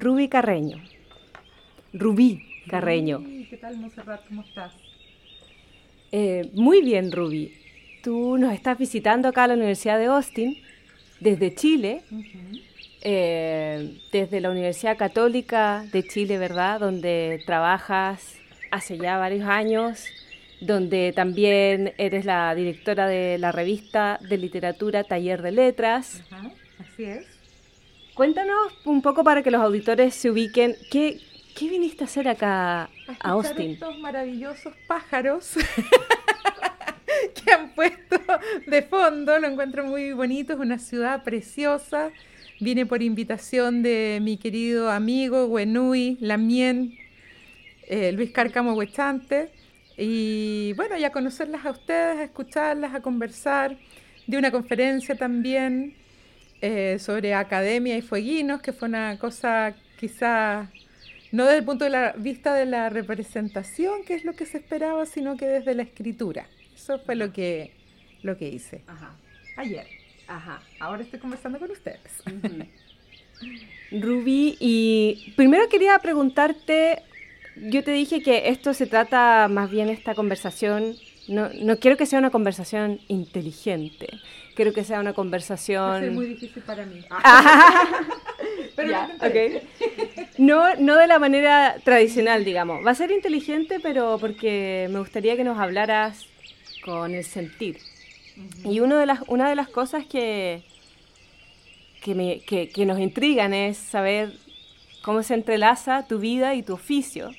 Ruby Carreño. Rubí Carreño. ¿Qué tal, Monserrat? ¿Cómo estás? Eh, muy bien, Ruby. Tú nos estás visitando acá a la Universidad de Austin, desde Chile, eh, desde la Universidad Católica de Chile, ¿verdad? Donde trabajas hace ya varios años, donde también eres la directora de la revista de literatura Taller de Letras. así es. Cuéntanos un poco para que los auditores se ubiquen. ¿Qué, qué viniste a hacer acá a, Austin? Estos maravillosos pájaros que han puesto de fondo, lo encuentro muy bonito, es una ciudad preciosa. Vine por invitación de mi querido amigo Wenui Lamien, eh, Luis Cárcamo Huechante. Y bueno, ya conocerlas a ustedes, a escucharlas, a conversar. De una conferencia también eh, sobre academia y fueguinos, que fue una cosa quizá no desde el punto de vista de la representación, que es lo que se esperaba, sino que desde la escritura. Eso fue lo que, lo que hice ayer. Ajá. Ahora estoy conversando con ustedes. Rubí, y primero quería preguntarte, yo te dije que esto se trata más bien esta conversación, no, no quiero que sea una conversación inteligente, quiero que sea una conversación... Es muy difícil para mí. Pero no, no de la manera tradicional, digamos. Va a ser inteligente, pero porque me gustaría que nos hablaras con el sentir. Y uno de las, una de las cosas que, que, me, que, nos intrigan es saber cómo se entrelaza tu vida y tu oficio.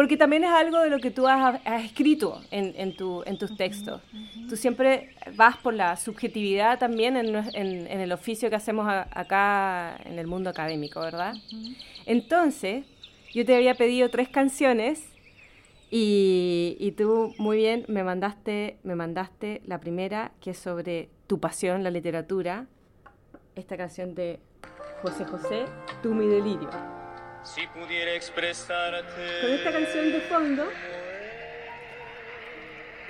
Porque también es algo de lo que tú has, escrito en, en, tu, en, tus textos. Tú siempre vas por la subjetividad también en, en el oficio que hacemos acá en el mundo académico, ¿verdad? Entonces, yo te había pedido tres canciones y, y, tú muy bien me mandaste, me mandaste la primera, que es sobre tu pasión, la literatura. Esta canción de José José, Tú mi delirio. Si pudiera expresarte. Con esta canción de fondo.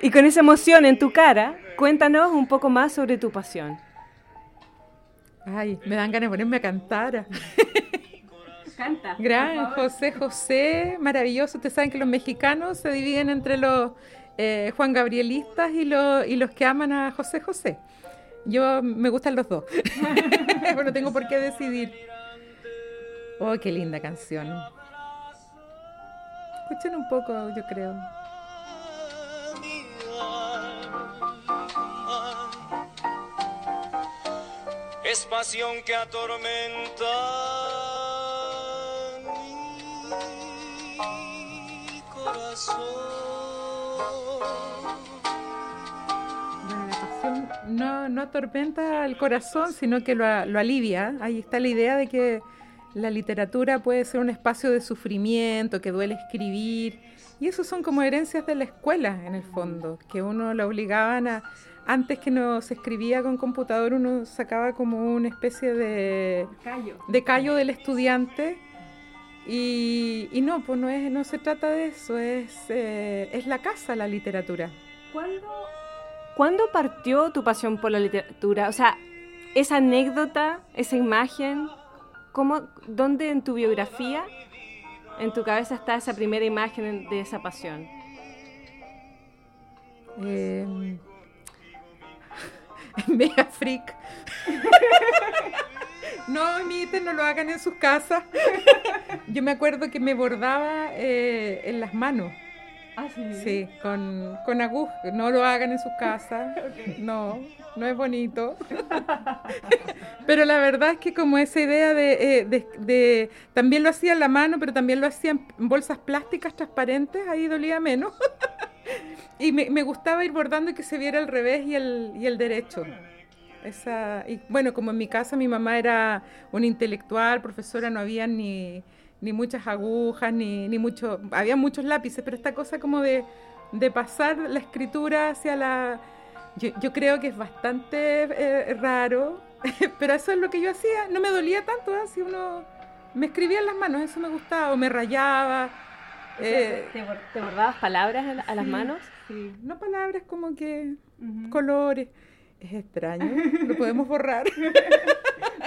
Y con esa emoción en tu cara, cuéntanos un poco más sobre tu pasión. Ay, me dan ganas de ponerme a cantar. Canta. Gran José José, maravilloso. Ustedes saben que los mexicanos se dividen entre los eh, Juan Gabrielistas y, los, y los que aman a José José. Yo me gustan los dos. Pero no tengo por qué decidir. Oh, qué linda canción. Escuchen un poco, yo creo. Es pasión que atormenta mi corazón. Bueno, la pasión no, no atormenta el corazón, sino que lo, lo alivia. Ahí está la idea de que la literatura puede ser un espacio de sufrimiento, que duele escribir, y eso son como herencias de la escuela, en el fondo, que uno lo obligaban a, antes que no se escribía con computador, uno sacaba como una especie de callo, de callo del estudiante, y, no, pues no, es, no se trata de eso, es, eh, es la casa la literatura. ¿Cuándo, ¿Cuándo partió tu pasión por la literatura? O sea, esa anécdota, esa imagen, ¿Cómo, ¿Dónde en tu biografía, en tu cabeza está esa primera imagen de esa pasión? Eh, mega freak. no imiten, no lo hagan en sus casas. Yo me acuerdo que me bordaba eh, en las manos. Ah, sí. Sí, con, con aguja. No lo hagan en sus casas. No, no es bonito. pero la verdad es que como esa idea eh, de, También lo hacía en la mano, pero también lo hacía en bolsas plásticas transparentes, ahí dolía menos. y me, gustaba ir bordando y que se viera el revés y el, y el derecho. Esa, y bueno, como en mi casa mi mamá era una intelectual, profesora, no había ni, ni muchas agujas, ni, ni mucho... Había muchos lápices, pero esta cosa como de, de pasar la escritura hacia la yo, creo que es bastante eh, raro, pero eso es lo que yo hacía. No me dolía tanto, ¿eh? si uno me escribía en las manos, eso me gustaba, o me rayaba. Eh, ¿te, bordabas palabras a, las manos? Sí, no palabras como que colores. Es extraño, lo podemos borrar.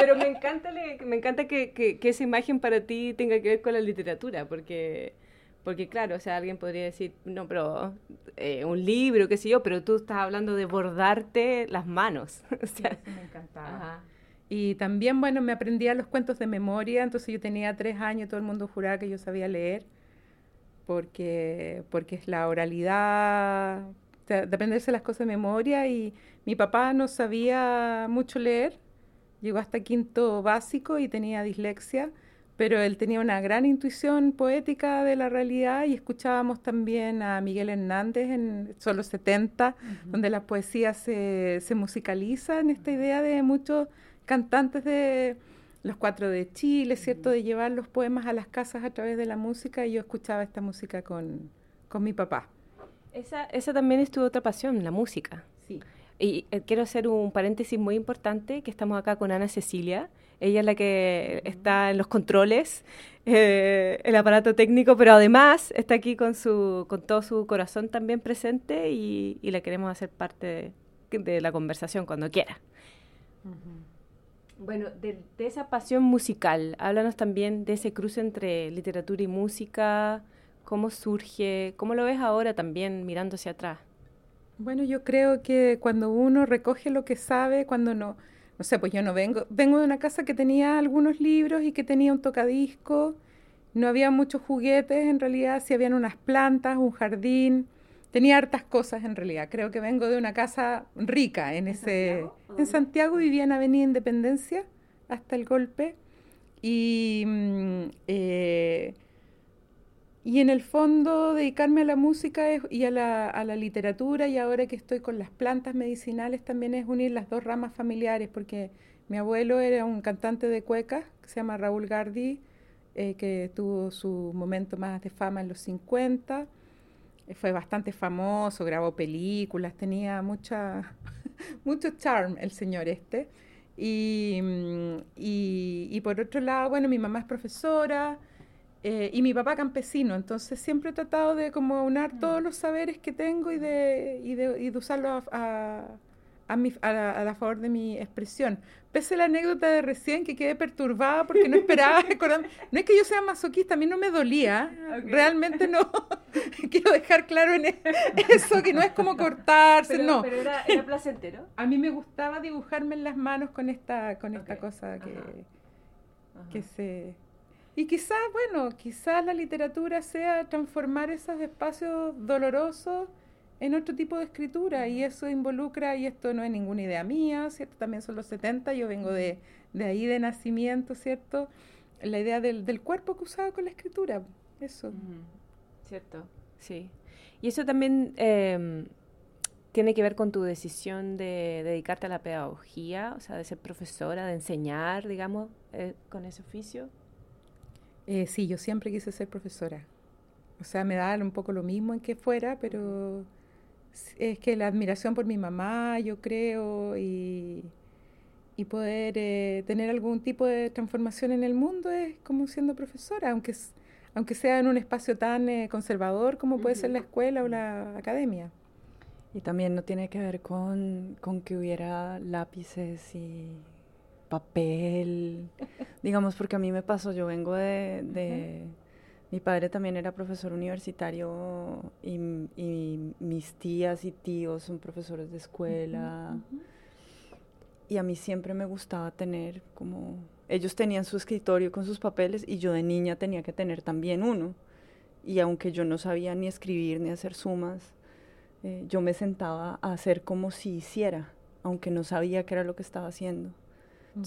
Pero me encanta, me encanta que, que, esa imagen para ti tenga que ver con la literatura, porque, porque claro, o sea, alguien podría decir, no, pero eh, un libro, qué sé yo, pero tú estás hablando de bordarte las manos. O sea, me encantaba. Y también, bueno, me aprendía los cuentos de memoria, entonces yo tenía tres años, todo el mundo juraba que yo sabía leer, porque, porque es la oralidad, de aprenderse las cosas de memoria, y mi papá no sabía mucho leer, llegó hasta quinto básico y tenía dislexia, pero él tenía una gran intuición poética de la realidad y escuchábamos también a Miguel Hernández en Solo 70, donde la poesía se, se musicaliza en esta idea de muchos cantantes de los cuatro de Chile, ¿cierto? De llevar los poemas a las casas a través de la música y yo escuchaba esta música con, con mi papá. Esa, esa también es tu otra pasión, la música. Sí. Y eh, quiero hacer un paréntesis muy importante, que estamos acá con Ana Cecilia. Ella es la que está en los controles, eh, el aparato técnico, pero además está aquí con, su, con todo su corazón también presente y, y la queremos hacer parte de, la conversación cuando quiera. Bueno, de, esa pasión musical, háblanos también de ese cruce entre literatura y música, cómo surge, cómo lo ves ahora también mirando hacia atrás. Bueno, yo creo que cuando uno recoge lo que sabe, cuando no, no sé, pues yo no vengo, vengo de una casa que tenía algunos libros y que tenía un tocadisco, no había muchos juguetes en realidad, sí habían unas plantas, un jardín, tenía hartas cosas en realidad. Creo que vengo de una casa rica en, ese... En Santiago vivía en Avenida Independencia hasta el golpe. Y, mm, eh, y en el fondo dedicarme a la música y a la, a la, literatura y ahora que estoy con las plantas medicinales también es unir las dos ramas familiares porque mi abuelo era un cantante de cuecas que se llama Raúl Gardi, eh, que tuvo su momento más de fama en los 50 fue bastante famoso, grabó películas, tenía mucha, mucho charm el señor este. Mm, y, y, por otro lado, bueno, mi mamá es profesora eh, y mi papá campesino, entonces siempre he tratado de como unar todos los saberes que tengo y de, y de, y de usarlos a, a, mi, a, la, favor de mi expresión. Pese a la anécdota de recién que quedé perturbada porque no esperaba, no es que yo sea masoquista, a mí no me dolía, realmente no. Quiero dejar claro en eso, que no es como cortarse, no. Pero era, era, placentero. A mí me gustaba dibujarme en las manos con esta, con esta cosa que, que se... Y quizás, bueno, quizás la literatura sea transformar esos espacios dolorosos en otro tipo de escritura y eso involucra, y esto no es ninguna idea mía, ¿cierto? También son los 70, yo vengo de, de ahí de nacimiento, ¿cierto? La idea del, del, cuerpo que usaba con la escritura, eso. Cierto, sí. Y eso también em, tiene que ver con tu decisión de dedicarte a la pedagogía, o sea, de ser profesora, de enseñar, digamos, eh, con ese oficio. Eh, sí, yo siempre quise ser profesora. O sea, me da un poco lo mismo en que fuera, pero es que la admiración por mi mamá, yo creo, y, y poder eh, tener algún tipo de transformación en el mundo es como siendo profesora, aunque, aunque sea en un espacio tan eh, conservador como puede ser la escuela o la academia. Y también no tiene que ver con, con que hubiera lápices y papel, digamos, porque a mí me pasó, yo vengo de mi padre también era profesor universitario y, mis tías y tíos son profesores de escuela. Y a mí siempre me gustaba tener como... Ellos tenían su escritorio con sus papeles y yo de niña tenía que tener también uno. Y aunque yo no sabía ni escribir ni hacer sumas, eh, yo me sentaba a hacer como si hiciera, aunque no sabía qué era lo que estaba haciendo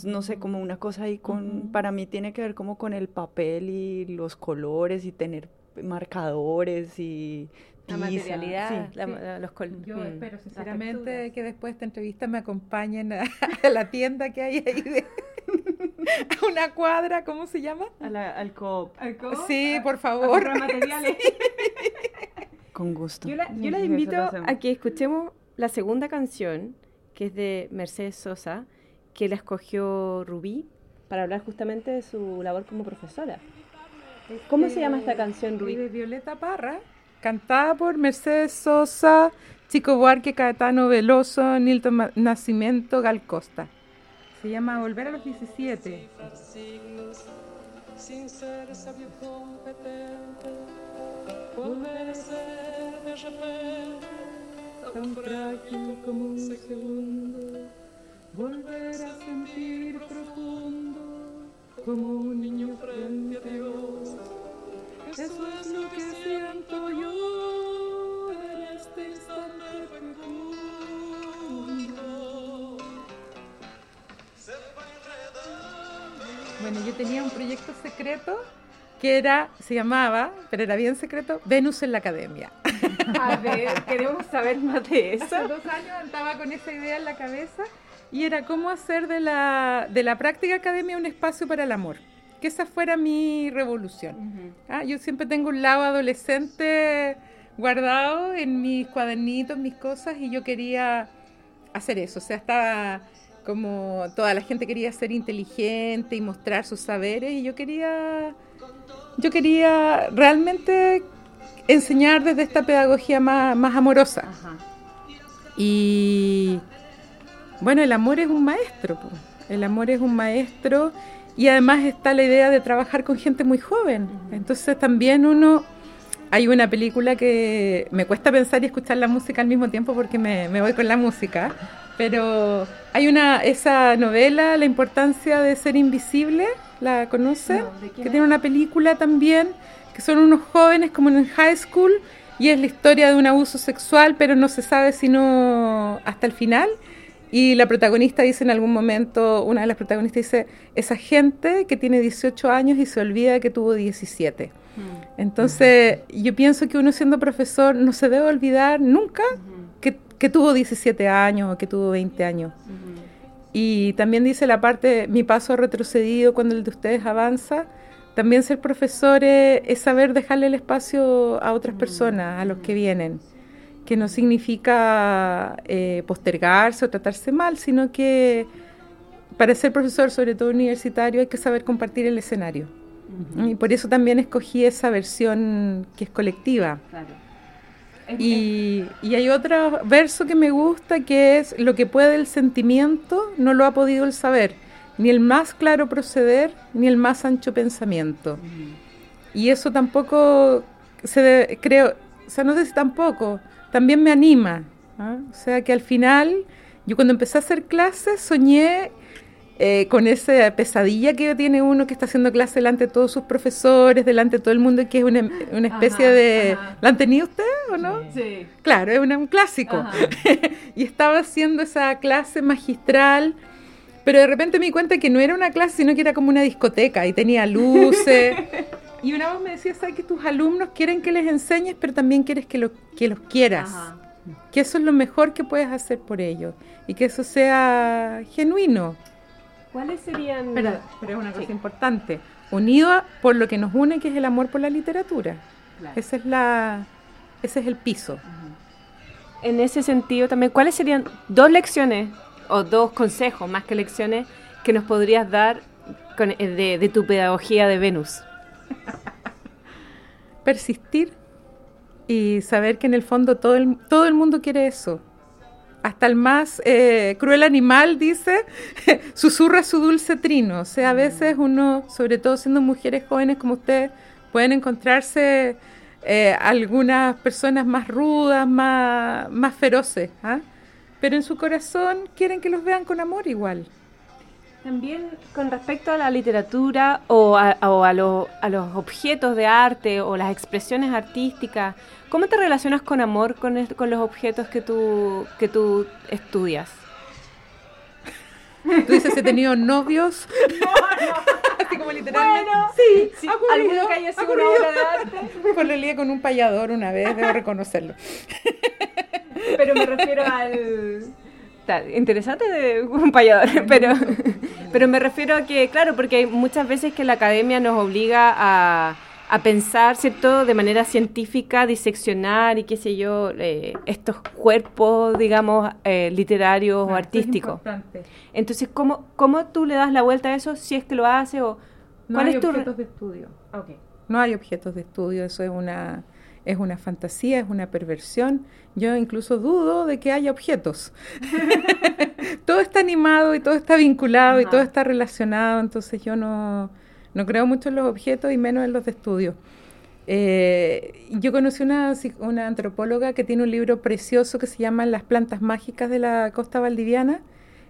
no sé, como una cosa ahí con, para mí tiene que ver como con el papel y los colores y tener marcadores y la materialidad, los colores. Yo mm, espero sinceramente que después de esta entrevista me acompañen a, la tienda que hay ahí de a una cuadra, ¿cómo se llama? al coop. Sí, ah, por favor. materiales. Con gusto. Yo la, yo la invito a que escuchemos la segunda canción, que es de Mercedes Sosa, que la escogió Rubí para hablar justamente de su labor como profesora. ¿Cómo se llama esta canción, Rubí? De Violeta Parra, cantada por Mercedes Sosa, Chico Buarque, Caetano Veloso, Nilton Nacimiento, Gal Costa. Se llama Volver a los 17. Sin ser sabio competente, volver a ser de repente tan frágil como un segundo, volver a sentir profundo como un niño frente a Dios. Eso es lo que siento yo en este instante fecundo. Bueno, yo tenía un proyecto secreto que era, se llamaba, pero era bien secreto, Venus en la Academia. A ver, queremos saber más de eso. Hace dos años estaba con esa idea en la cabeza y era cómo hacer de la, de la práctica academia un espacio para el amor. Que esa fuera mi revolución. Ah, yo siempre tengo un lado adolescente guardado en mis cuadernitos, mis cosas, y yo quería hacer eso. O sea, estaba como toda la gente quería ser inteligente y mostrar sus saberes, y yo quería, yo quería realmente enseñar desde esta pedagogía más, más amorosa. Ajá. Y bueno, el amor es un maestro, el amor es un maestro y además está la idea de trabajar con gente muy joven. Entonces también uno, hay una película que me cuesta pensar y escuchar la música al mismo tiempo porque me, me voy con la música, pero hay una, esa novela, La importancia de ser invisible, ¿la conoce? No, ¿de quién que tiene una película también, que son unos jóvenes como en high school y es la historia de un abuso sexual, pero no se sabe sino hasta el final. Y la protagonista dice en algún momento, una de las protagonistas dice, esa gente que tiene 18 años y se olvida que tuvo 17. Entonces, yo pienso que uno siendo profesor no se debe olvidar nunca que, que tuvo 17 años o que tuvo 20 años. Y también dice la parte, mi paso ha retrocedido cuando el de ustedes avanza. También ser profesor es, es saber dejarle el espacio a otras personas, a los que vienen. Que no significa eh, postergarse o tratarse mal, sino que para ser profesor, sobre todo universitario, hay que saber compartir el escenario. Y por eso también escogí esa versión que es colectiva. Claro. Y, y hay otro verso que me gusta que es lo que puede el sentimiento no lo ha podido el saber, ni el más claro proceder, ni el más ancho pensamiento. Y eso tampoco se debe- creo, o sea, no sé si tampoco, también me anima. O sea que al final, yo cuando empecé a hacer clases soñé eh, con esa pesadilla que tiene uno que está haciendo clase delante de todos sus profesores, delante de todo el mundo, y que es una, una especie Ajá, de... ajá. ¿La han tenido ustedes o no? Sí. Claro, es una- un clásico. Y estaba haciendo esa clase magistral, pero de repente me di cuenta que no era una clase, sino que era como una discoteca y tenía luces. y una voz me decía, ¿sabes que tus alumnos quieren que les enseñes, pero también quieres que, lo, que los quieras? Ajá. Que eso es lo mejor que puedes hacer por ellos y que eso sea genuino. ¿Cuáles serían...? pero es una cosa Sí. importante, unido a- por lo que nos une, que es el amor por la literatura. Claro. Ese es la, ese es el piso. En ese sentido también, ¿cuáles serían dos lecciones o dos consejos, más que lecciones, que nos podrías dar con- eh, de, de tu pedagogía de Venus? persistir y saber que en el fondo todo el, todo el mundo quiere eso. Hasta el más eh, cruel animal dice, susurra su dulce trino. O sea, a veces uno, sobre todo siendo mujeres jóvenes como ustedes, pueden encontrarse eh, algunas personas más rudas, más, más feroces, ¿ah? pero en su corazón quieren que los vean con amor igual. También con respecto a la literatura o a, o a lo- a los objetos de arte o las expresiones artísticas, ¿cómo te relacionas con amor con, los objetos que tú, que tú estudias? Tú dices, he tenido novios. Así como literalmente. Bueno, sí, sí, ocurrido, alguno que haya ha sido una obra de arte. Pues le lié con un payador una vez, debo reconocerlo. Pero me refiero al... Está interesante de un payador, pero, pero me refiero a que, claro, porque hay muchas veces que la academia nos obliga a, a pensar, ¿cierto?, de manera científica, diseccionar y qué sé yo, eh, estos cuerpos, digamos, eh, literarios o artísticos. Entonces, ¿cómo, ¿cómo tú le das la vuelta a eso si es que lo hace o No cuál hay es tu... objetos de estudio. Ok. No hay objetos de estudio, eso es una es una fantasía, es una perversión. Yo incluso dudo de que haya objetos. todo está animado y todo está vinculado y todo está relacionado, entonces yo no, no creo mucho en los objetos y menos en los de estudio. Eh, yo conocí una, una antropóloga que tiene un libro precioso que se llama Las plantas mágicas de la costa valdiviana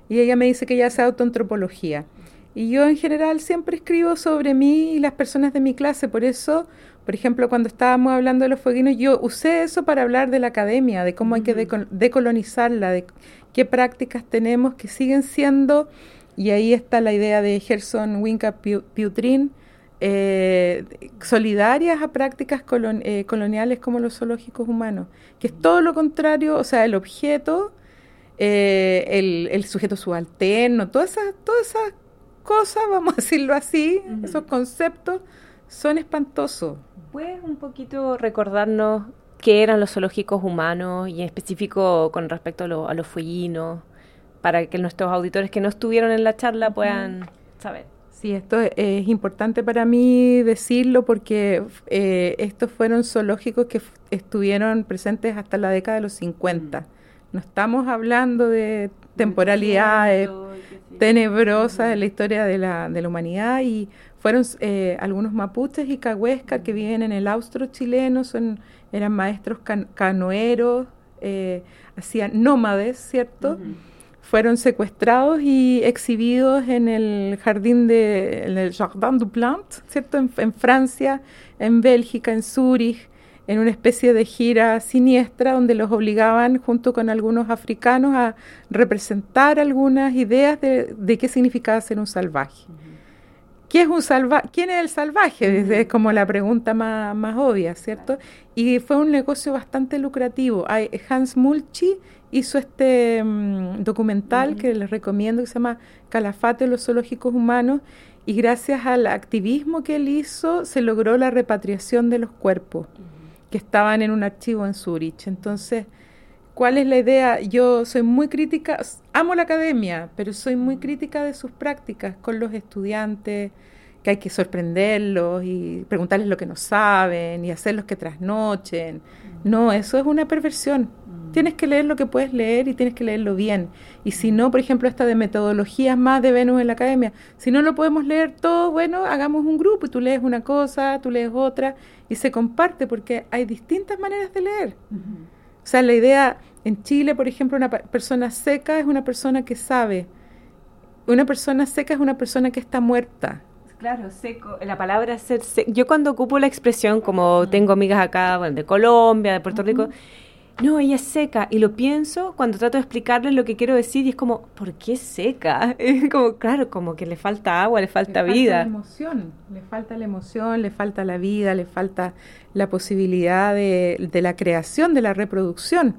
y ella me dice que ella hace autoantropología. Y yo en general siempre escribo sobre mí y las personas de mi clase, por eso, por ejemplo, cuando estábamos hablando de los fueguinos, yo usé eso para hablar de la academia, de cómo hay que decolonizarla, de qué prácticas tenemos que siguen siendo, y ahí está la idea de Gerson Winca Piutrin, eh, solidarias a prácticas eh, coloniales como los zoológicos humanos, que es todo lo contrario, o sea, el objeto, eh, el, sujeto subalterno, todas esas, todas esas cosas, vamos a decirlo así, esos conceptos son espantosos. ¿Puedes un poquito recordarnos qué eran los zoológicos humanos y en específico con respecto a, los fueguinos, para que nuestros auditores que no estuvieron en la charla puedan saber? Sí, esto es importante para mí decirlo porque eh, estos fueron zoológicos que estuvieron presentes hasta la década de los 50. Mm. No estamos hablando de temporalidades tenebrosas en la historia de la, de la humanidad y fueron eh, algunos mapuches y cahuescas que viven en el austro chileno, son, eran maestros canoeros, eh, hacían nómades, ¿cierto? fueron secuestrados y exhibidos en el jardín de en el Jardin du Plant, ¿cierto? En, Francia, en Bélgica, en Zúrich, en una especie de gira siniestra donde los obligaban junto con algunos africanos a representar algunas ideas de, qué significaba ser un salvaje. ¿Qué es un salvaje? ¿Quién es el salvaje? Es como la pregunta más, más obvia, ¿cierto? Y fue un negocio bastante lucrativo. Hans Mulchi hizo este mm, documental que les recomiendo que se llama Calafate de los zoológicos humanos y gracias al activismo que él hizo se logró la repatriación de los cuerpos que estaban en un archivo en Zurich. Entonces, ¿cuál es la idea? Yo soy muy crítica, amo la academia, pero soy muy crítica de sus prácticas con los estudiantes, que hay que sorprenderlos y preguntarles lo que no saben y hacerlos que trasnochen. No, eso es una perversión. Tienes que leer lo que puedes leer y tienes que leerlo bien. Y si no, por ejemplo, esta de metodologías más de Venus en la academia, si no lo podemos leer todo, bueno, hagamos un grupo y tú lees una cosa, tú lees otra y se comparte porque hay distintas maneras de leer. O sea, la idea en Chile, por ejemplo, una persona seca es una persona que sabe. Una persona seca es una persona que está muerta. Claro, seco. La palabra ser seco. Yo cuando ocupo la expresión, como tengo amigas acá bueno, de Colombia, de Puerto Rico, no, ella es seca. Y lo pienso cuando trato de explicarles lo que quiero decir y es como, ¿por qué seca? Es como, claro, como que le falta agua, le falta le vida. Falta la emoción, le falta la emoción, le falta la vida, le falta la posibilidad de, de la creación, de la reproducción.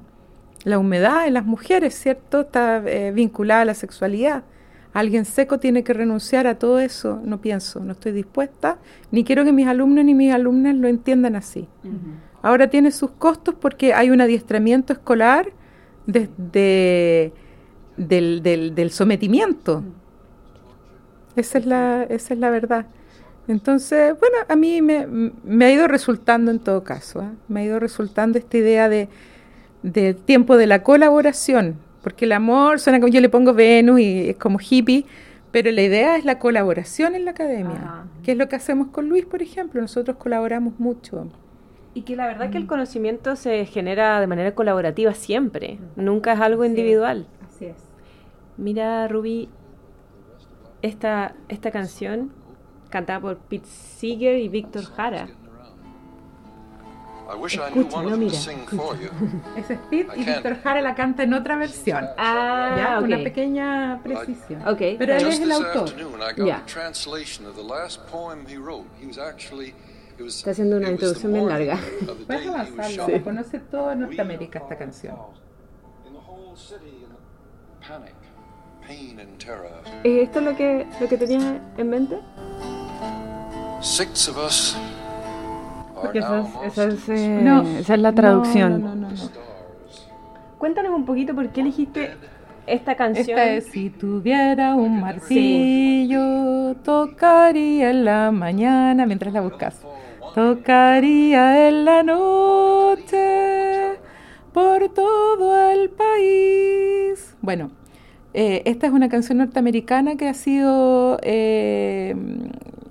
La humedad en las mujeres, ¿cierto? Está eh, vinculada a la sexualidad. Alguien seco tiene que renunciar a todo eso. No pienso, no estoy dispuesta, ni quiero que mis alumnos ni mis alumnas lo entiendan así. Ahora tiene sus costos porque hay un adiestramiento escolar desde del, del, sometimiento. Esa es la, esa es la verdad. Entonces, bueno, a mí me, me ha ido resultando en todo caso, ¿eh? me ha ido resultando esta idea de, de, tiempo de la colaboración, porque el amor suena como yo le pongo Venus y es como hippie, pero la idea es la colaboración en la academia, que es lo que hacemos con Luis, por ejemplo, nosotros colaboramos mucho. Y que la verdad que el mm. conocimiento se genera de manera colaborativa siempre, mm. nunca es algo individual. Así es. Mira, Ruby, esta, esta canción cantada por Pete Seeger y Víctor Jara. Escucha, no mira. Es Pete y Víctor Jara la canta en otra versión. Ah, ¿Ya? Una pequeña precisión. Okay. Pero él es el autor. Ya. Está haciendo una introducción bien larga. Puedes avanzarlo, conoce toda Norteamérica esta canción. ¿Es esto lo que, lo que tenías en mente? Porque esa es, esa es, eh, no, esa es la traducción. No, no, Cuéntanos un poquito por qué elegiste esta canción. Esta es Si tuviera un martillo, tocaría en la mañana mientras la buscas tocaría en la noche por todo el país. Bueno, eh, esta es una canción norteamericana que ha sido eh,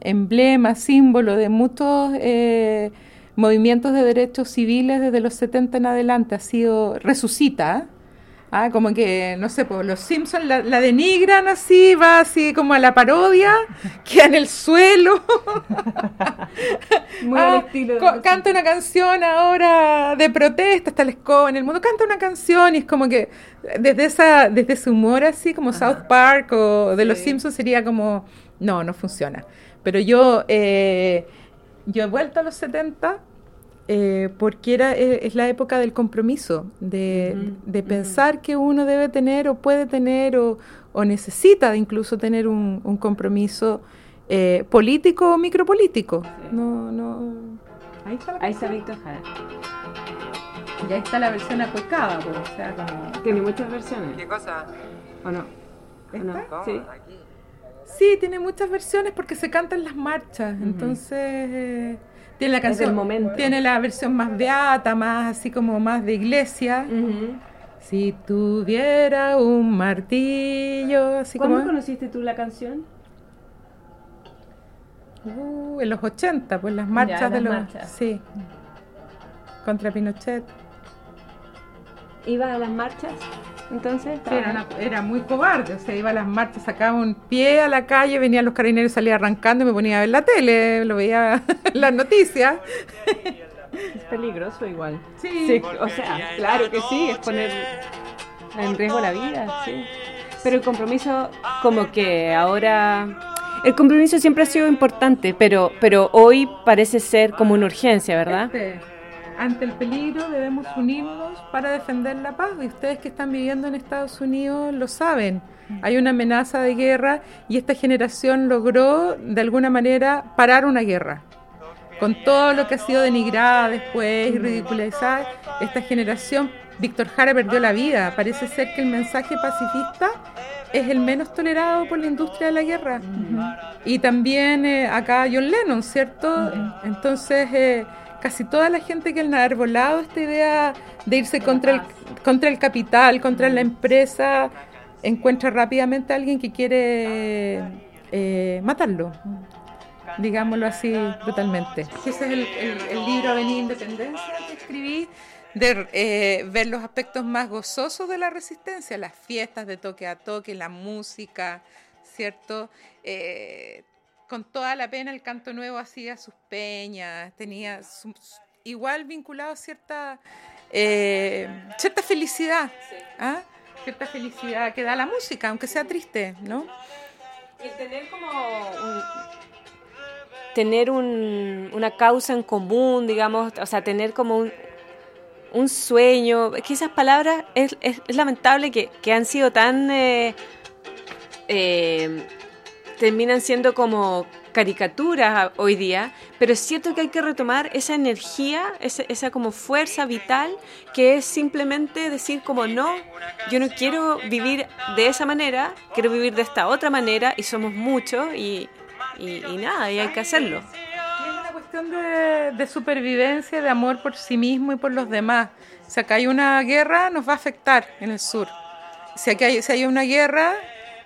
emblema, símbolo de muchos eh, movimientos de derechos civiles desde los 70 en adelante. Ha sido resucita ¿eh? Ah, como que, no sé, pues los Simpsons la, denigran así, va así como a la parodia, queda en el suelo. Muy ah, estilo. canta una canción ahora de protesta, está el escoba en el mundo, canta una canción y es como que desde esa desde ese humor así como South Park o de los Simpsons sería como, no, no funciona. Pero yo, eh, yo he vuelto a los 70 eh, porque era, eh, es la época del compromiso, de, pensar que uno debe tener o puede tener o, necesita incluso tener un, compromiso eh, político o micropolítico. No, no. Ahí está, ahí está Víctor Jara. Y ahí está la versión acuecada, pues, o sea, como... Tiene muchas versiones. ¿Qué cosa? ¿O no? Sí. sí, tiene muchas versiones porque se cantan las marchas, entonces... Tiene la canción, tiene la versión más beata, más así como más de iglesia. Si tuviera un martillo, así ¿Cuándo conociste tú la canción? Uh, en los 80, pues las marchas de los sí. Contra Pinochet. ¿Iba a las marchas? Entonces era, muy cobarde, o sea, iba a las marchas, sacaba un pie a la calle, venían los carabineros, salía arrancando y me ponía a ver la tele, lo veía en las noticias. Es peligroso igual. Sí. o sea, claro que sí, es poner en riesgo la vida, sí. Pero el compromiso, como que ahora el compromiso siempre ha sido importante, pero, pero hoy parece ser como una urgencia, ¿verdad? Este, ante el peligro debemos unirnos para defender la paz. Y ustedes que están viviendo en Estados Unidos lo saben. Hay una amenaza de guerra y esta generación logró de alguna manera parar una guerra. Con todo lo que ha sido denigrada después y ridiculizada, esta generación, Víctor Jara perdió la vida. Parece ser que el mensaje pacifista es el menos tolerado por la industria de la guerra. Y también eh, acá John Lennon, ¿cierto? Entonces... Eh, casi toda la gente que ha arbolado esta idea de irse contra el, contra el capital, contra la empresa, encuentra rápidamente a alguien que quiere eh, matarlo, digámoslo así brutalmente. Ese es el, el, libro Avenida Independencia que escribí de eh, ver los aspectos más gozosos de la resistencia, las fiestas de toque a toque, la música, ¿cierto? Eh, con toda la pena el canto nuevo hacía sus peñas, tenía igual vinculado a cierta, eh, cierta felicidad, ¿ah? cierta felicidad que da la música, aunque sea triste, ¿no? El tener como tener una causa en común, digamos, o sea, tener como un, sueño, es que esas palabras es, lamentable que, han sido tan... eh, eh terminan siendo como caricaturas hoy día, pero es cierto que hay que retomar esa energía, esa, como fuerza vital, que es simplemente decir como no, yo no quiero vivir de esa manera, quiero vivir de esta otra manera y somos muchos y, y, nada, y hay que hacerlo. es una cuestión de, supervivencia, de amor por sí mismo y por los demás. Sea, que hay una guerra, nos va a afectar en el sur. Si, hay, si hay una guerra,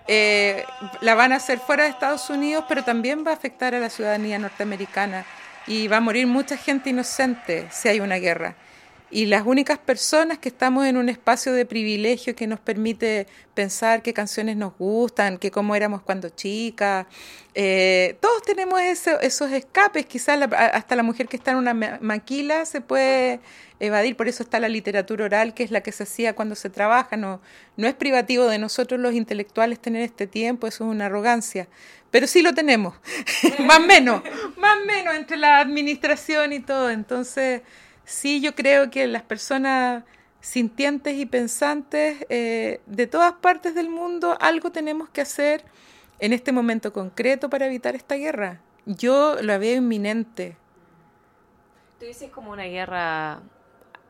eh, la van a hacer fuera de Estados Unidos, pero también va a afectar a la ciudadanía norteamericana y va a morir mucha gente inocente si hay una guerra. Y las únicas personas que estamos en un espacio de privilegio que nos permite pensar qué canciones nos gustan, que cómo éramos cuando chicas, eh, todos tenemos esos escapes, quizás hasta la mujer que está en una maquila se puede evadir, por eso está la literatura oral, que es la que se hacía cuando se trabaja, no, no es privativo de nosotros los intelectuales tener este tiempo, eso es una arrogancia, pero sí lo tenemos, más menos, más menos entre la administración y todo, entonces sí yo creo que las personas sintientes y pensantes eh, de todas partes del mundo, algo tenemos que hacer en este momento concreto para evitar esta guerra. Yo la veo inminente. Tú dices como una guerra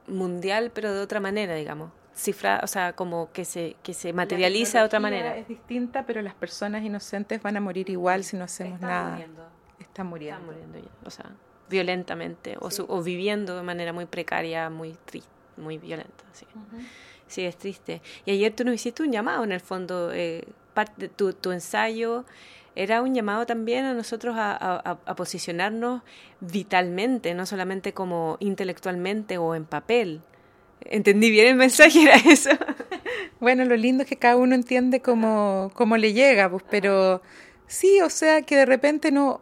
mundial, pero de otra manera, digamos. Cifra, o sea, como que se, que se materializa de otra manera. Es distinta, pero las personas inocentes van a morir igual si no hacemos nada. Muriendo. Están muriendo. Están muriendo ya, o sea, violentamente, o, o, viviendo de manera muy precaria, muy triste, muy violenta. Sí. Sí, es triste. Y ayer tú nos hiciste un llamado en el fondo, eh, parte, tu, tu ensayo era un llamado también a nosotros a, posicionarnos vitalmente, no solamente como intelectualmente o en papel. ¿Entendí bien el mensaje? Era eso. Bueno, lo lindo es que cada uno entiende cómo, cómo le llega, pues, pero sí, o sea, que de repente no...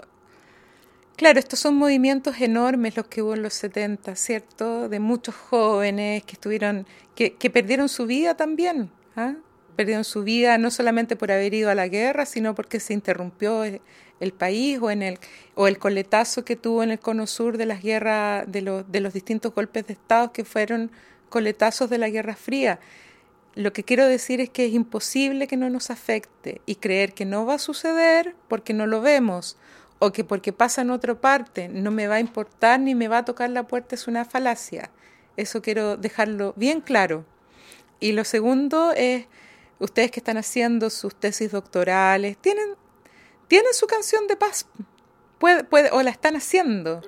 Claro, estos son movimientos enormes los que hubo en los 70, ¿cierto? De muchos jóvenes que estuvieron, que, que perdieron su vida también. ¿ah? perdieron su vida no solamente por haber ido a la guerra, sino porque se interrumpió el país o, en el, o el coletazo que tuvo en el cono sur de las guerras, de, de los distintos golpes de Estado que fueron coletazos de la Guerra Fría. Lo que quiero decir es que es imposible que no nos afecte y creer que no va a suceder porque no lo vemos o que porque pasa en otra parte no me va a importar ni me va a tocar la puerta es una falacia. Eso quiero dejarlo bien claro. Y lo segundo es ustedes que están haciendo sus tesis doctorales, tienen, tienen su canción de paz, puede, puede, o la están haciendo.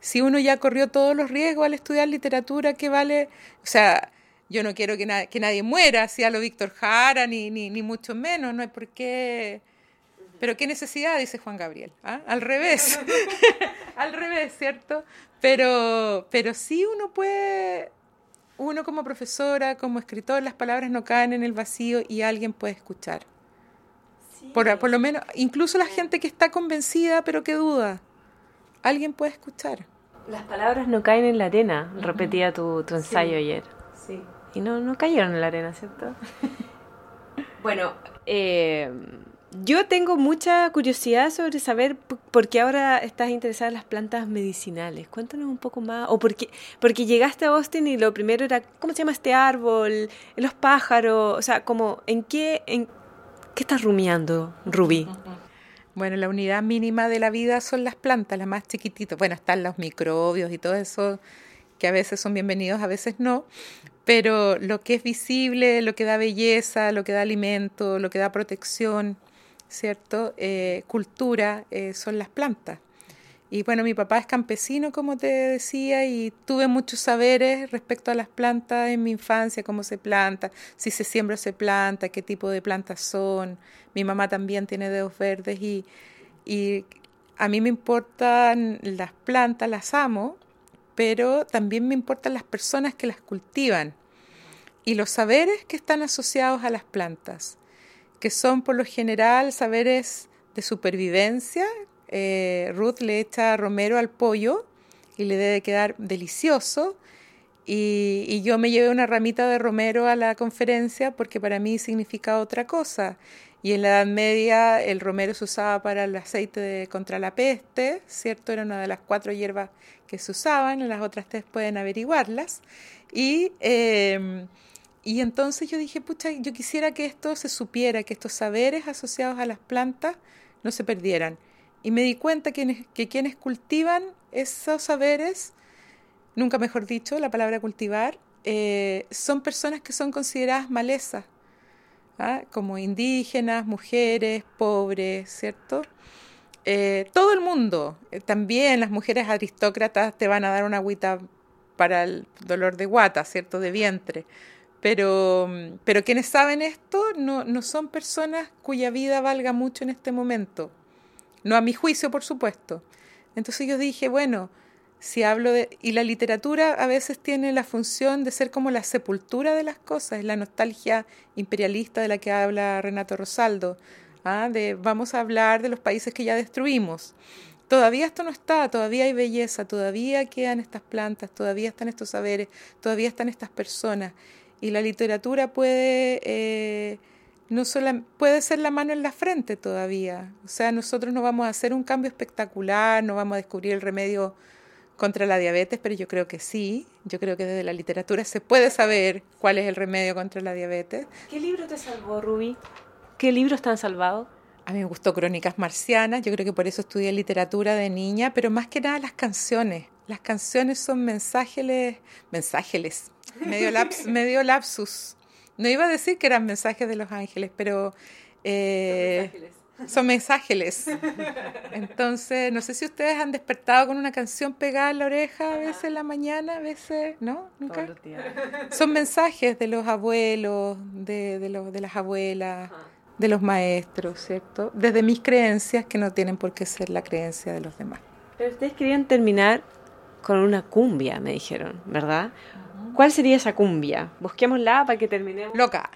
Si uno ya corrió todos los riesgos al estudiar literatura, ¿qué vale? O sea, yo no quiero que, que nadie muera, así a lo Víctor Jara, ni, ni, ni, mucho menos, no hay por qué... Pero qué necesidad, dice Juan Gabriel. ¿ah? Al revés, al revés, ¿cierto? Pero, pero sí uno puede uno como profesora, como escritor, las palabras no caen en el vacío y alguien puede escuchar. Por, por, lo menos, incluso la gente que está convencida pero que duda, alguien puede escuchar. Las palabras no caen en la arena, repetía tu, tu ensayo ayer. Sí. Y no, no cayeron en la arena, ¿cierto? bueno, eh, yo tengo mucha curiosidad sobre saber por qué ahora estás interesada en las plantas medicinales. Cuéntanos un poco más. O por qué, porque llegaste a Austin y lo primero era, ¿cómo se llama este árbol? Los pájaros. O sea, como, ¿en qué, en, qué estás rumiando, Rubí? Bueno, la unidad mínima de la vida son las plantas, las más chiquititas. Bueno, están los microbios y todo eso, que a veces son bienvenidos, a veces no. Pero lo que es visible, lo que da belleza, lo que da alimento, lo que da protección, ¿cierto? Eh, cultura eh, son las plantas. Y bueno, mi papá es campesino, como te decía, y tuve muchos saberes respecto a las plantas en mi infancia, cómo se planta, si se siembra o se planta, qué tipo de plantas son. Mi mamá también tiene dedos verdes y, y a mí me importan las plantas, las amo, pero también me importan las personas que las cultivan y los saberes que están asociados a las plantas que son por lo general saberes de supervivencia. Eh, Ruth le echa romero al pollo y le debe quedar delicioso. Y, yo me llevé una ramita de romero a la conferencia porque para mí significa otra cosa. Y en la Edad Media el romero se usaba para el aceite contra la peste, ¿cierto? Era una de las cuatro hierbas que se usaban, las otras tres pueden averiguarlas. Y em, y entonces yo dije, pucha, yo quisiera que esto se supiera, que estos saberes asociados a las plantas no se perdieran. Y me di cuenta que, que quienes cultivan esos saberes, nunca mejor dicho, la palabra cultivar, eh, son personas que son consideradas malezas, ¿ah? como indígenas, mujeres, pobres, ¿cierto? Eh, todo el mundo, eh, también las mujeres aristócratas te van a dar una agüita para el dolor de guata, ¿cierto? De vientre pero, pero quienes saben esto no, no son personas cuya vida valga mucho en este momento. No a mi juicio, por supuesto. Entonces yo dije, bueno, si hablo de... Y la literatura a veces tiene la función de ser como la sepultura de las cosas, es la nostalgia imperialista de la que habla Renato Rosaldo, ¿ah? de vamos a hablar de los países que ya destruimos. Todavía esto no está, todavía hay belleza, todavía quedan estas plantas, todavía están estos saberes, todavía están estas personas. Y la literatura puede, eh, no solo, puede ser la mano en la frente todavía. O sea, nosotros no vamos a hacer un cambio espectacular, no vamos a descubrir el remedio contra la diabetes, pero yo creo que sí. Yo creo que desde la literatura se puede saber cuál es el remedio contra la diabetes. ¿Qué libro te salvó, Ruby? ¿Qué libros te han salvado? A mí me gustó Crónicas Marcianas, yo creo que por eso estudié literatura de niña, pero más que nada las canciones. Las canciones son mensajes, mensajes, medio, medio lapsus. No iba a decir que eran mensajes de los ángeles, pero... Eh, son mensajes. Entonces, no sé si ustedes han despertado con una canción pegada en la oreja a veces en la mañana, a veces, ¿no? ¿Nunca? Son mensajes de los abuelos, de, de, los, de las abuelas, de los maestros, ¿cierto? Desde mis creencias que no tienen por qué ser la creencia de los demás. Pero ustedes querían terminar con una cumbia, me dijeron, ¿verdad? ¿Cuál sería esa cumbia? Busquémosla para que terminemos. Loca.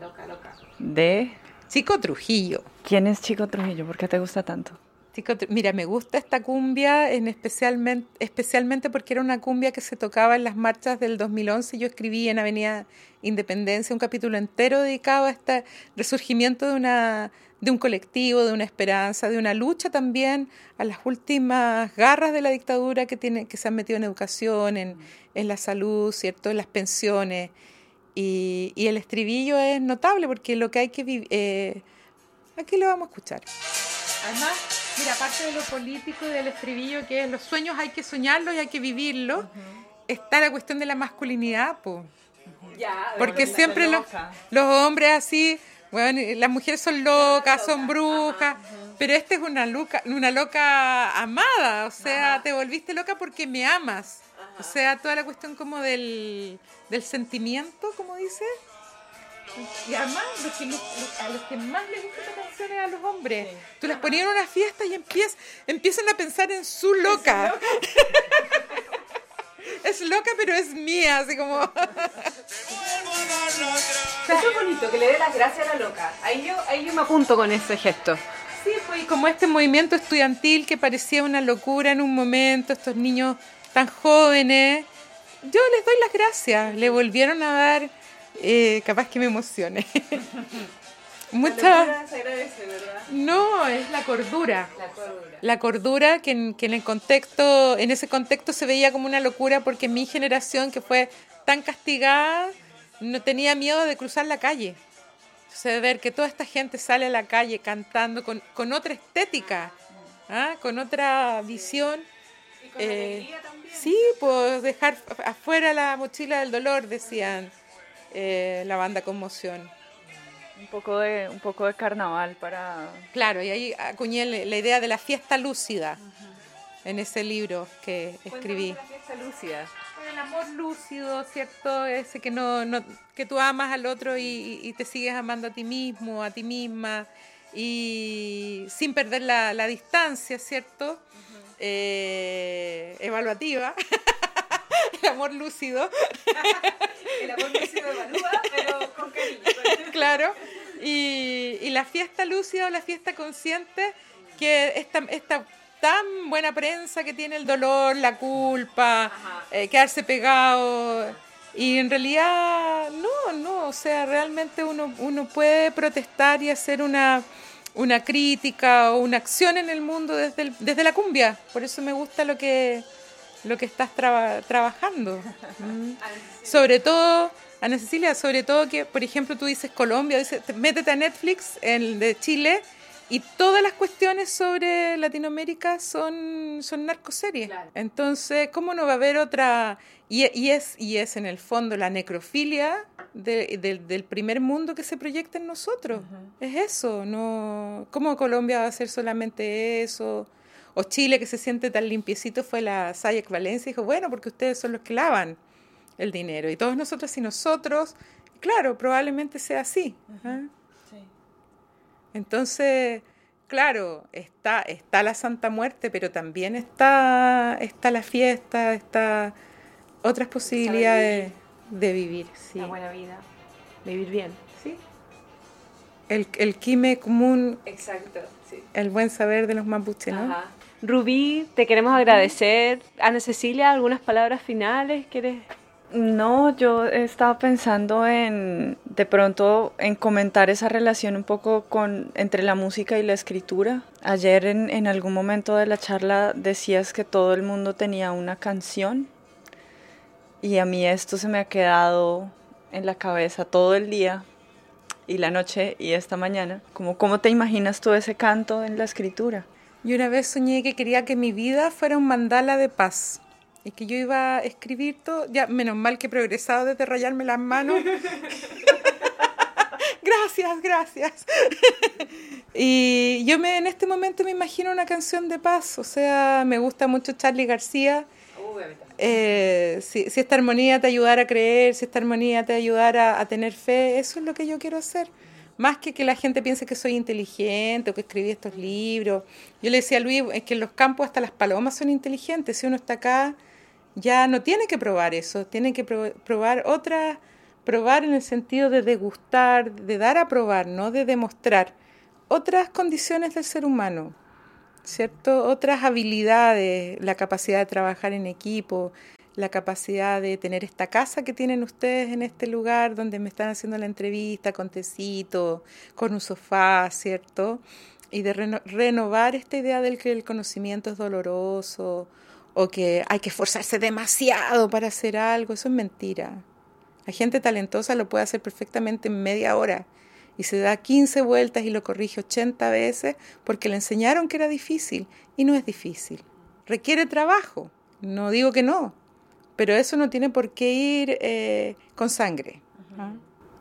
Loca, loca. De Chico Trujillo. ¿Quién es Chico Trujillo? ¿Por qué te gusta tanto? Chico, Tru- mira, me gusta esta cumbia en especialmente, especialmente porque era una cumbia que se tocaba en las marchas del 2011. Yo escribí en Avenida Independencia un capítulo entero dedicado a este resurgimiento de, una, de un colectivo, de una esperanza, de una lucha también a las últimas garras de la dictadura que, tiene, que se han metido en educación, en, en la salud, ¿cierto? en las pensiones. Y, y el estribillo es notable porque lo que hay que vivir... aquí lo vamos a escuchar. Además, mira, aparte de lo político y del estribillo, que es los sueños hay que soñarlos y hay que vivirlos, está la cuestión de la masculinidad, po. Porque siempre los, los hombres así, bueno, las mujeres son locas, son brujas, pero esta es una loca, una loca amada, o sea, te volviste loca porque me amas. O sea, toda la cuestión como del, del sentimiento, como dice. Y además, los que, los- los- a los que más les gusta esta canción es a los hombres. Tú les ponías en una fiesta y empiez- empiezan a pensar en su loca. Es loca, pero es mía, así como... Eso es bonito, que le dé las gracias a la loca. Ahí yo, ahí yo me apunto con ese gesto. Sí, pues como este movimiento estudiantil que parecía una locura en un momento, estos niños tan jóvenes, yo les doy las gracias, le volvieron a dar, eh, capaz que me emocione. Mucha... se agradece, ¿verdad? No, es la cordura. La cordura. La cordura que en, que en el contexto, en ese contexto se veía como una locura porque mi generación que fue tan castigada no tenía miedo de cruzar la calle. O sea, de ver que toda esta gente sale a la calle cantando con, con otra estética, ¿ah? con otra visión. Eh, sí, pues dejar afuera la mochila del dolor, decían eh, la banda Conmoción. Un poco de, un poco de carnaval para... Claro, y ahí acuñé la la idea de la fiesta lúcida en ese libro que escribí. La fiesta lúcida. El amor lúcido, ¿cierto? Ese que no, no que tú amas al otro y, te sigues amando a ti mismo, a ti misma, y sin perder la, la distancia, ¿cierto? Eh, evaluativa. El amor lúcido, El amor lúcido evalúa, pero con cariño. claro. Y, y la fiesta lúcida o la fiesta consciente, que esta, esta tan buena prensa que tiene el dolor, la culpa, eh, quedarse pegado. Y en realidad, no, no, o sea, realmente uno, uno puede protestar y hacer una, una crítica o una acción en el mundo desde, el- desde la cumbia. Por eso me gusta lo que, lo que estás traba- trabajando. Mm. Sobre todo, Ana Cecilia, sobre todo que, por ejemplo, tú dices Colombia, dices, te- métete a Netflix, el de Chile, y todas las cuestiones sobre Latinoamérica son, son narcoseries. Claro. Entonces, ¿cómo no va a haber otra? Y, y es, y es en el fondo la necrofilia de- del- del primer mundo que se proyecta en nosotros. Es eso, no ¿cómo Colombia va a ser solamente eso? O Chile, que se siente tan limpiecito, fue la Sayek Valencia y dijo, bueno, porque ustedes son los que lavan el dinero. Y todos nosotros y nosotros, claro, probablemente sea así. ¿ah? Entonces, claro, está, está la Santa Muerte, pero también está, está la fiesta, está otras posibilidades de vivir. Sí. La buena vida. Vivir bien. Sí. El, el quime común, Exacto, sí. el buen saber de los mapuches, ¿no? Ajá. Rubí, te queremos agradecer. Ana Cecilia, ¿algunas palabras finales? ¿Quieres? No, yo estaba pensando en, de pronto, en comentar esa relación un poco con, entre la música y la escritura. Ayer en, algún momento de la charla decías que todo el mundo tenía una canción y a mí esto se me ha quedado en la cabeza todo el día y la noche y esta mañana. Como, ¿Cómo te imaginas tú ese canto en la escritura? Y una vez soñé que quería que mi vida fuera un mandala de paz. Y que yo iba a escribir todo. Ya, menos mal que he progresado desde rayarme las manos. gracias, gracias. y yo me, en este momento me imagino una canción de paz, o sea, me gusta mucho Charlie García. Eh, si, esta armonía te ayudara a creer, si esta armonía te ayudara a tener fe, eso es lo que yo quiero hacer más que que la gente piense que soy inteligente o que escribí estos libros. Yo le decía a Luis, es que en los campos hasta las palomas son inteligentes, si uno está acá ya no tiene que probar eso, tiene que probar otras, probar en el sentido de degustar, de dar a probar, no de demostrar otras condiciones del ser humano, ¿cierto? Otras habilidades, la capacidad de trabajar en equipo, la capacidad de tener esta casa que tienen ustedes en este lugar donde me están haciendo la entrevista con tecito, con un sofá, ¿cierto? Y de renovar esta idea del que el conocimiento es doloroso o que hay que esforzarse demasiado para hacer algo, eso es mentira. La gente talentosa lo puede hacer perfectamente en media hora y se da 15 vueltas y lo corrige 80 veces porque le enseñaron que era difícil y no es difícil. Requiere trabajo, no digo que no, pero eso no tiene por qué ir eh, con sangre.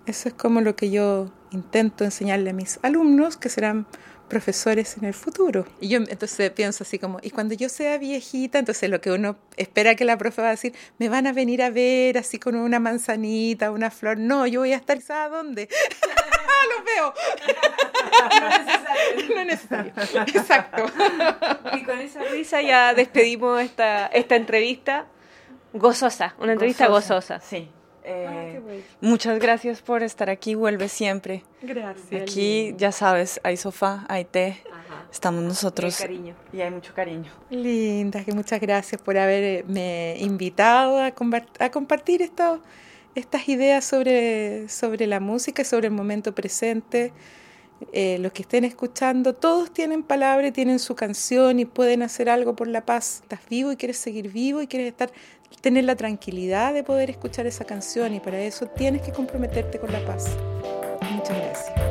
Eso es como lo que yo intento enseñarle a mis alumnos, que serán profesores en el futuro. Y yo entonces pienso así como, y cuando yo sea viejita, entonces lo que uno espera que la profe va a decir, me van a venir a ver así con una manzanita, una flor. No, yo voy a estar, ¿sabes dónde? Los veo. no es necesario. No es necesario. Exacto. Y con esa risa ya despedimos esta, esta entrevista. Gozosa, una entrevista gozosa. Sí. Eh, muchas gracias por estar aquí, vuelve siempre. Gracias. Aquí, ya sabes, hay sofá, hay té, estamos nosotros. Y hay cariño. Y hay mucho cariño. Linda, que muchas gracias por haberme invitado a, a compartir esto, estas ideas sobre, sobre la música y sobre el momento presente. Eh, los que estén escuchando, todos tienen palabra y tienen su canción y pueden hacer algo por la paz. Estás vivo y quieres seguir vivo y quieres estar, tener la tranquilidad de poder escuchar esa canción y para eso tienes que comprometerte con la paz. Muchas gracias.